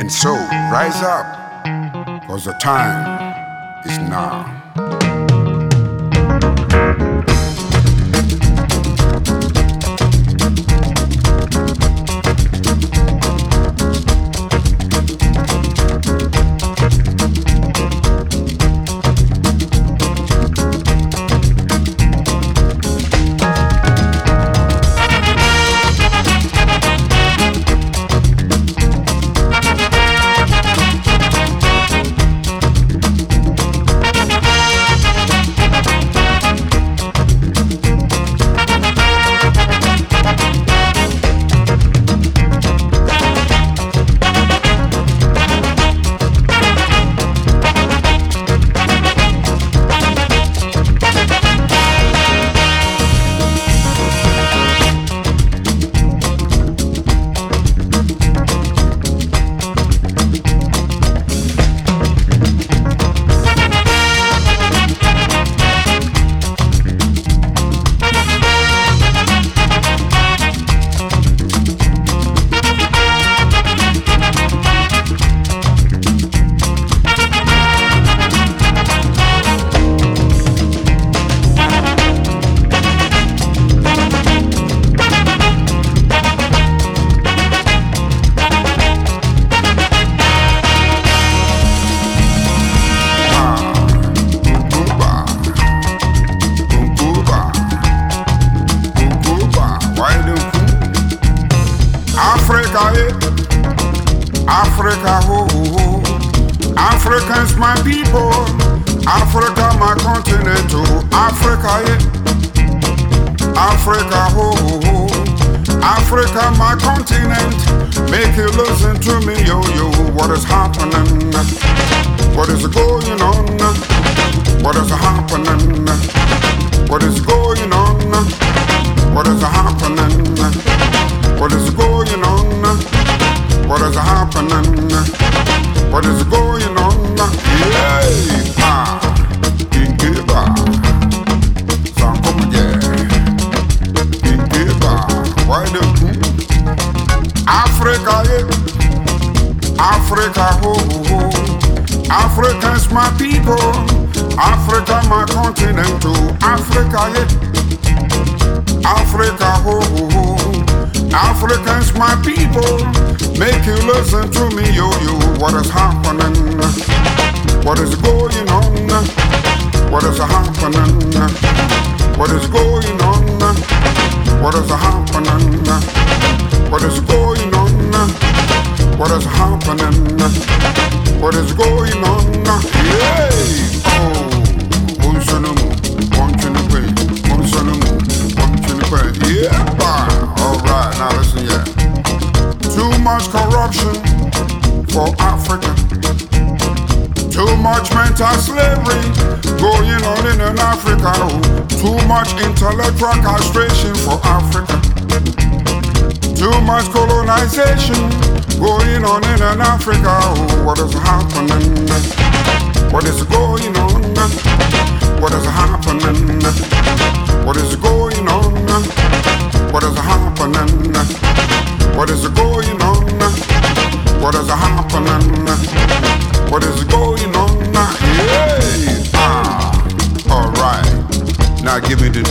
And so, rise up, because the time is now. Africa, my continent. Make you listen to me, yo, yo. What is happening? What is going on? What is happening? What is going on? What is happening? What is going on? What is happening? What is going on? Yay! Ah, Africa, yeah. Africa, ho, ho, ho. Africa's my people. Africa, my continent, too. Africa, yeah. Africa, ho, ho, ho. Africans, my people. Make you listen to me, yo, yo. What is happening? What is going on? What is happening? What is going on? What is happening? What is going on? What is happening? What is going on? Oh, one chinukwe, one sonimu, one chinukwe. Yeah, bah. All right, now listen, yeah. Too much corruption for Africa. Too much mental slavery going on in Africa. Too much intellectual castration for Africa. Too much colonization going on in Africa. What is happening? What is going on? What is happening? What is going on? What is happening? What is going on? What is happening? What is going on? Yay! Ah, all right. Now give me the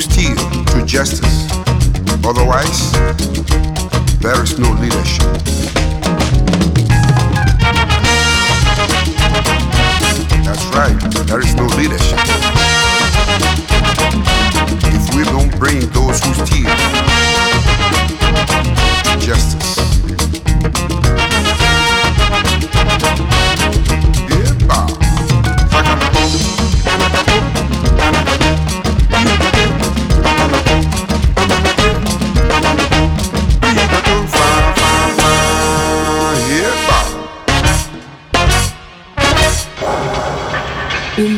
who steer to justice. Otherwise, there is no leadership. That's right, there is no leadership. If we don't bring those who steal justice.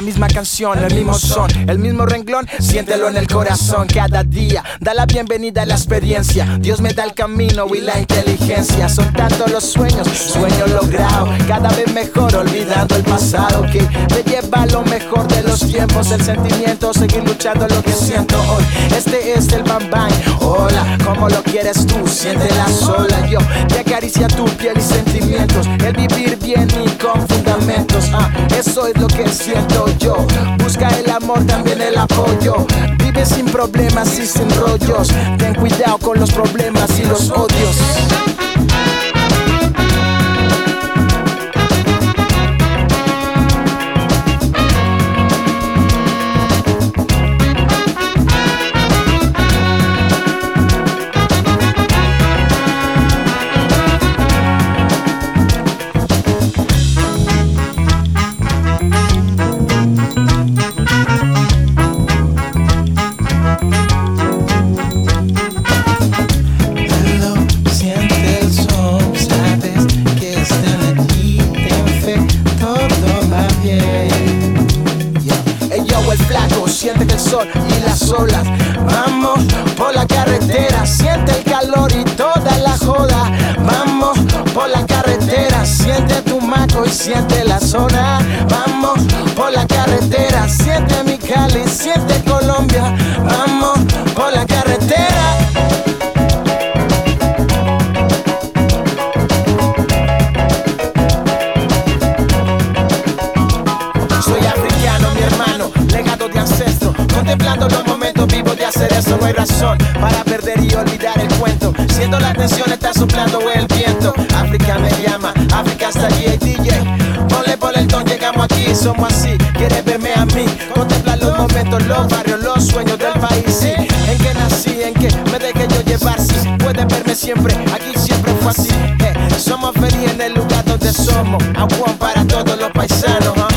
Juice. el mismo son, el mismo renglón, siéntelo en el corazón cada día. Da la bienvenida a la experiencia. Dios me da el camino y la inteligencia. Son tantos los sueños, sueño logrado, cada vez mejor, olvidando el pasado que me lleva lo mejor de los tiempos, el sentimiento, seguir luchando lo que siento hoy. Este es el Bam. Hola, como lo quieres tú? Siéntela sola. Yo te acaricia tu piel y sentimientos. El vivir bien y con fundamentos. Ah, eso es lo que siento Busca el amor, también el apoyo. Vive sin problemas y sin rollos. Ten cuidado con los problemas y los odios. Siente tu maco y siente la zona. Vamos por la carretera, siente mi Cali, siente Colombia. Vamos por la carretera. Contemplando los momentos vivos de hacer eso, no hay razón para perder y olvidar el cuento. Siendo la atención está soplando el viento. África me llama, África está allí, DJ. Ponle por el ton, llegamos aquí, somos así. Quieres verme a mí, contemplar los momentos, los barrios, los sueños del país. En que nací, en que me dejé yo llevar, sí. Puedes verme siempre, aquí siempre fue así. Eh, somos felices en el lugar donde somos. Agua para todos los paisanos. 16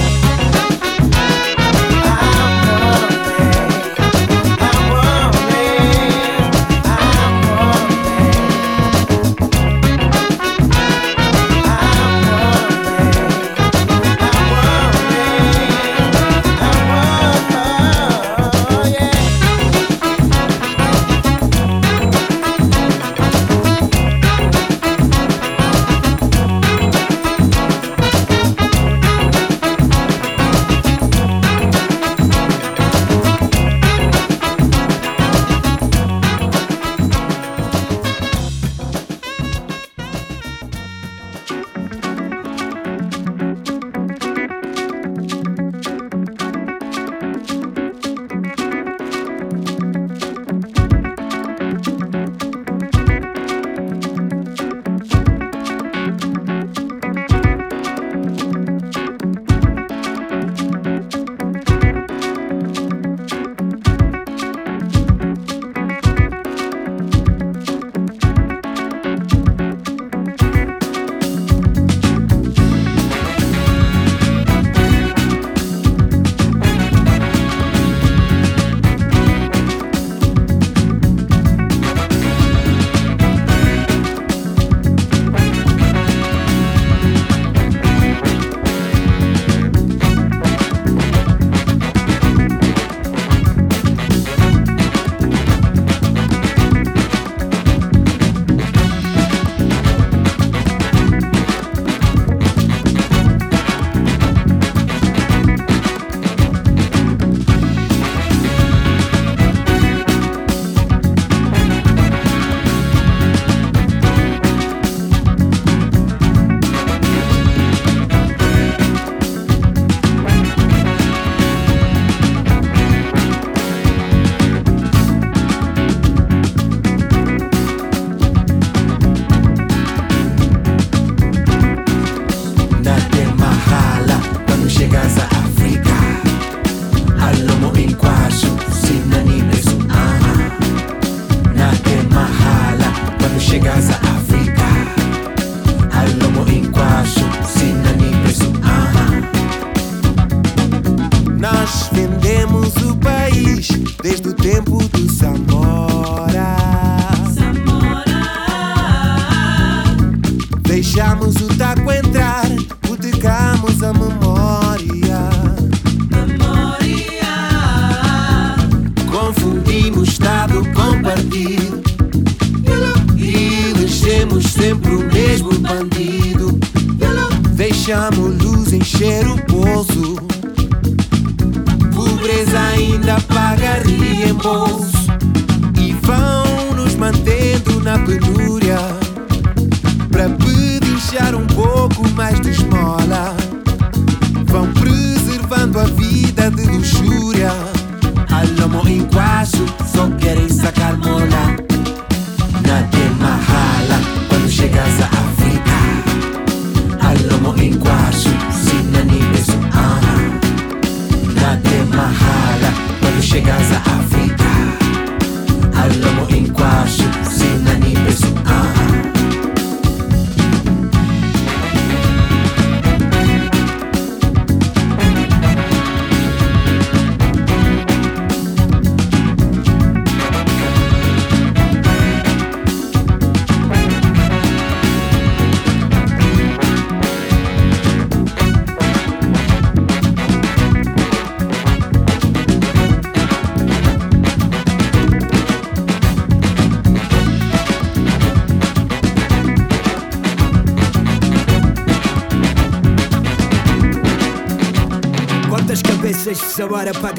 vou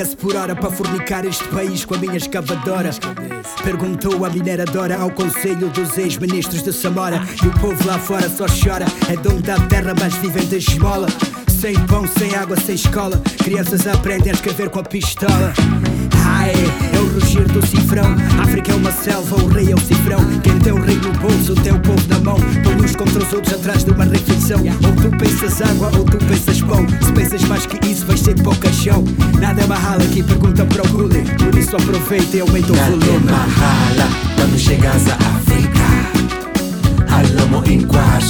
paga-se por hora para fornicar este país com a minha escavadora. Perguntou a mineradora ao conselho dos ex-ministros de Samora. E o povo lá fora só chora. É dono da terra, mas vivem de esmola. Sem pão, sem água, sem escola. Crianças aprendem a escrever com a pistola. Ai, é o rugir do cifrão. África é uma selva, o rei é o cifrão. Quem tem o rei no bolso, tem o povo na mão. Uns contra os outros atrás de uma refeição. Ou tu pensas água, ou tu pensas pão. Se pensas mais que isso, vais ser para o caixão. Nada é mahala aqui, pergunta para o Gulli. Por isso aproveita e aumenta o volume. Nada é mahala quando chegas a África. Alamo inquasho, sinani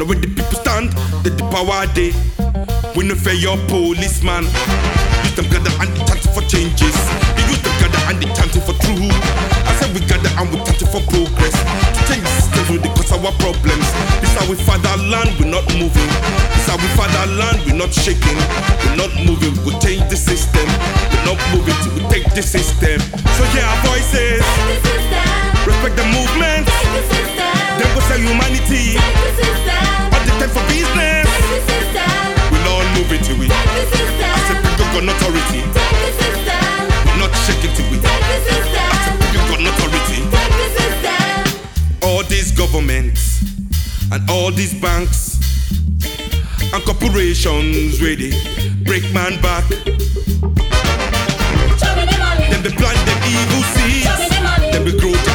Now when the people stand, they the power they. We no fear your policeman. Use them gather and the chance for changes. They use and they for truth. I said we gather and we chanting for progress. To change the system will cause our problems. This our fatherland, we're not moving. This fatherland, we're not shaking. We're not moving, we change the system. We're not moving till we take the system. So yeah, voices. The. Respect the movement. Then sell humanity. The time for business. Authority. Take the system. We're not shaking till we the system. You got no authority. Take the system. All these governments and all these banks and corporations ready break man back. Them they plant them evil seeds. Them they grow.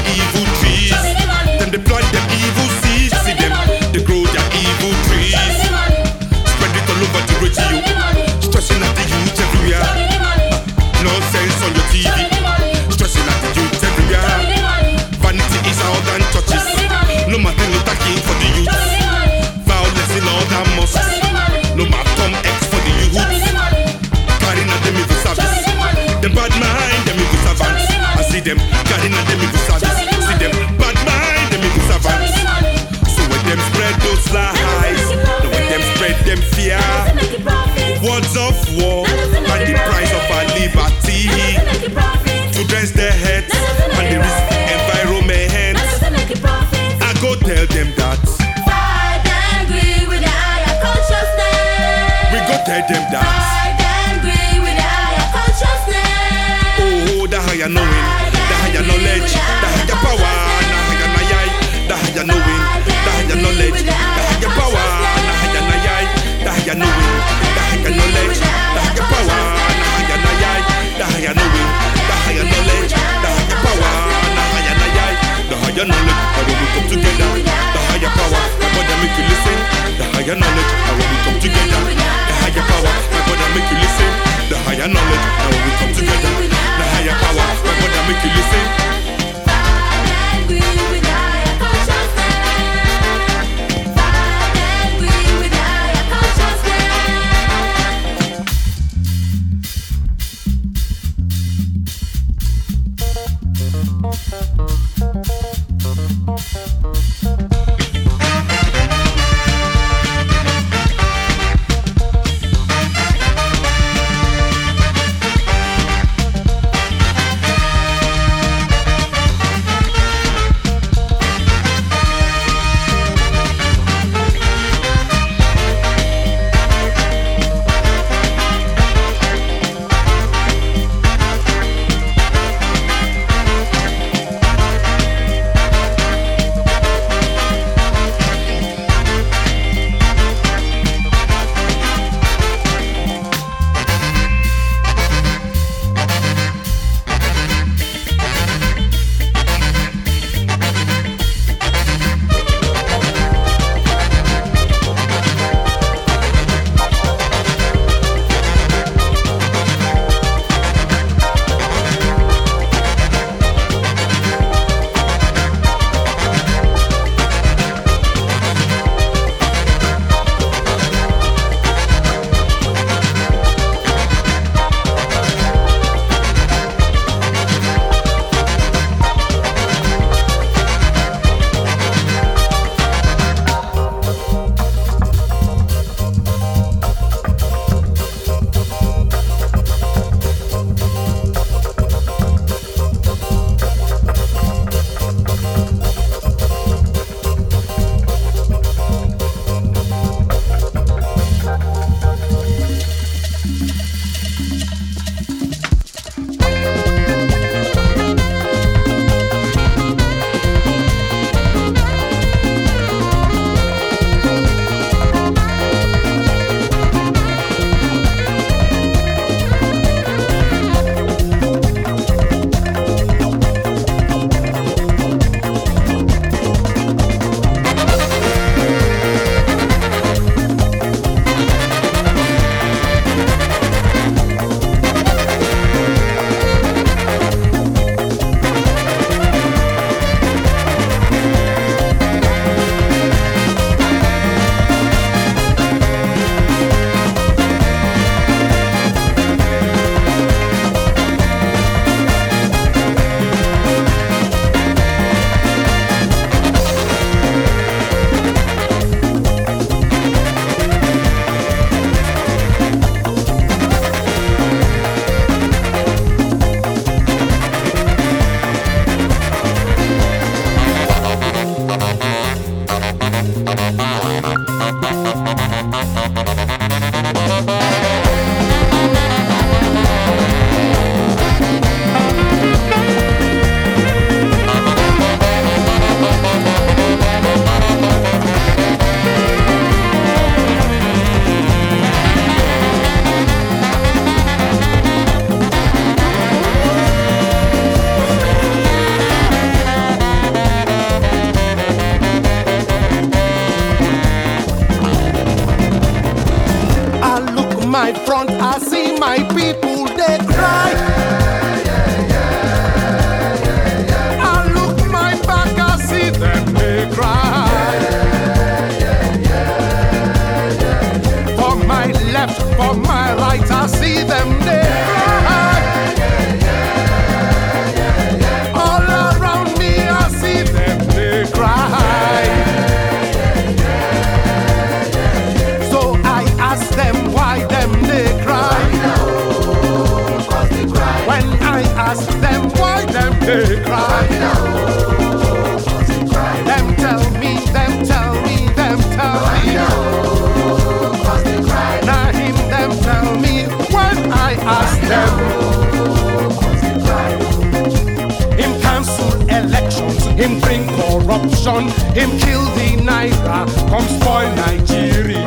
him bring corruption, him kill the Naira, come spoil Nigeria.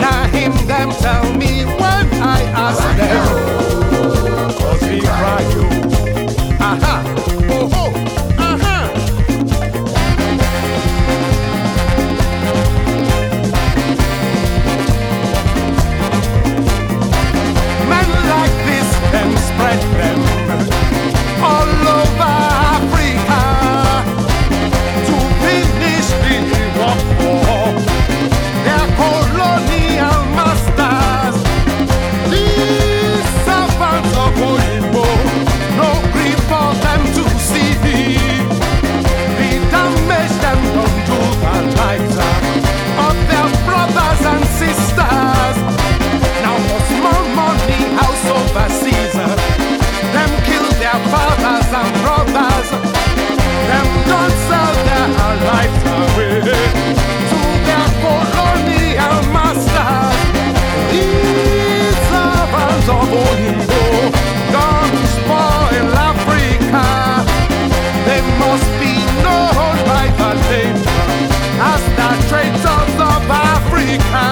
Now him them tell me why. Traits of South Africa.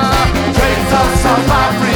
Traits of South Africa.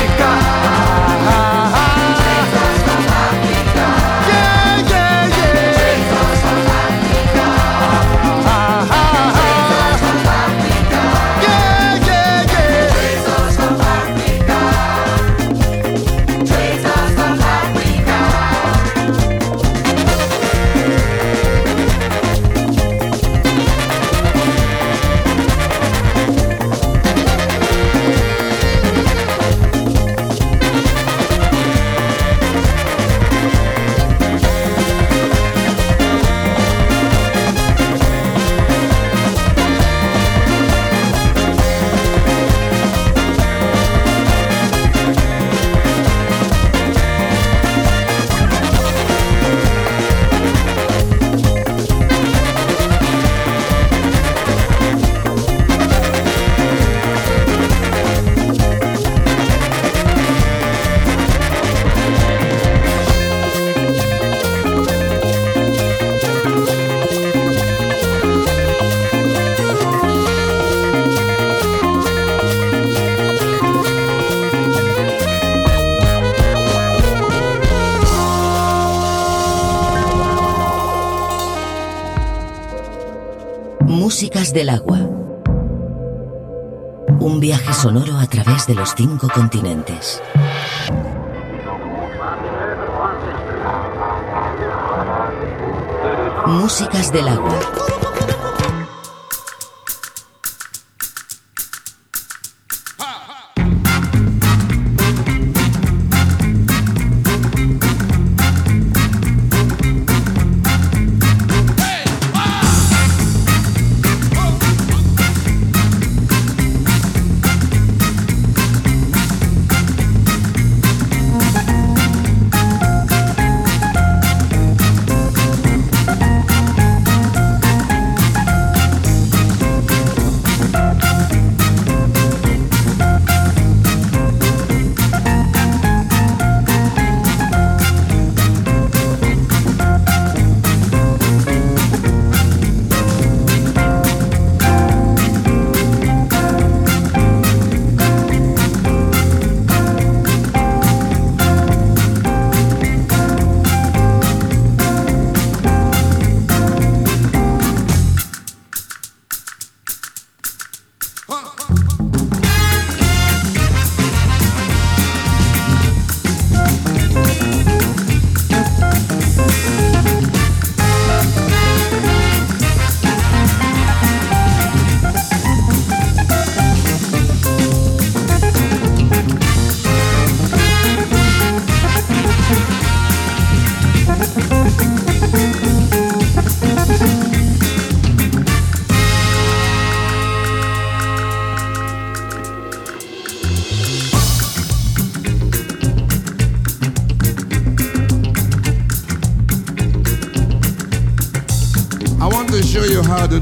de los cinco continentes. Músicas del agua.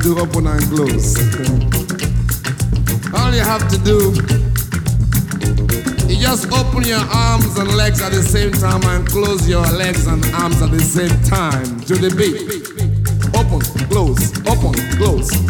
Do open and close. All you have to do you just open your arms and legs at the same time and close your legs and arms at the same time to the beat. Open, close, open, close, open, close,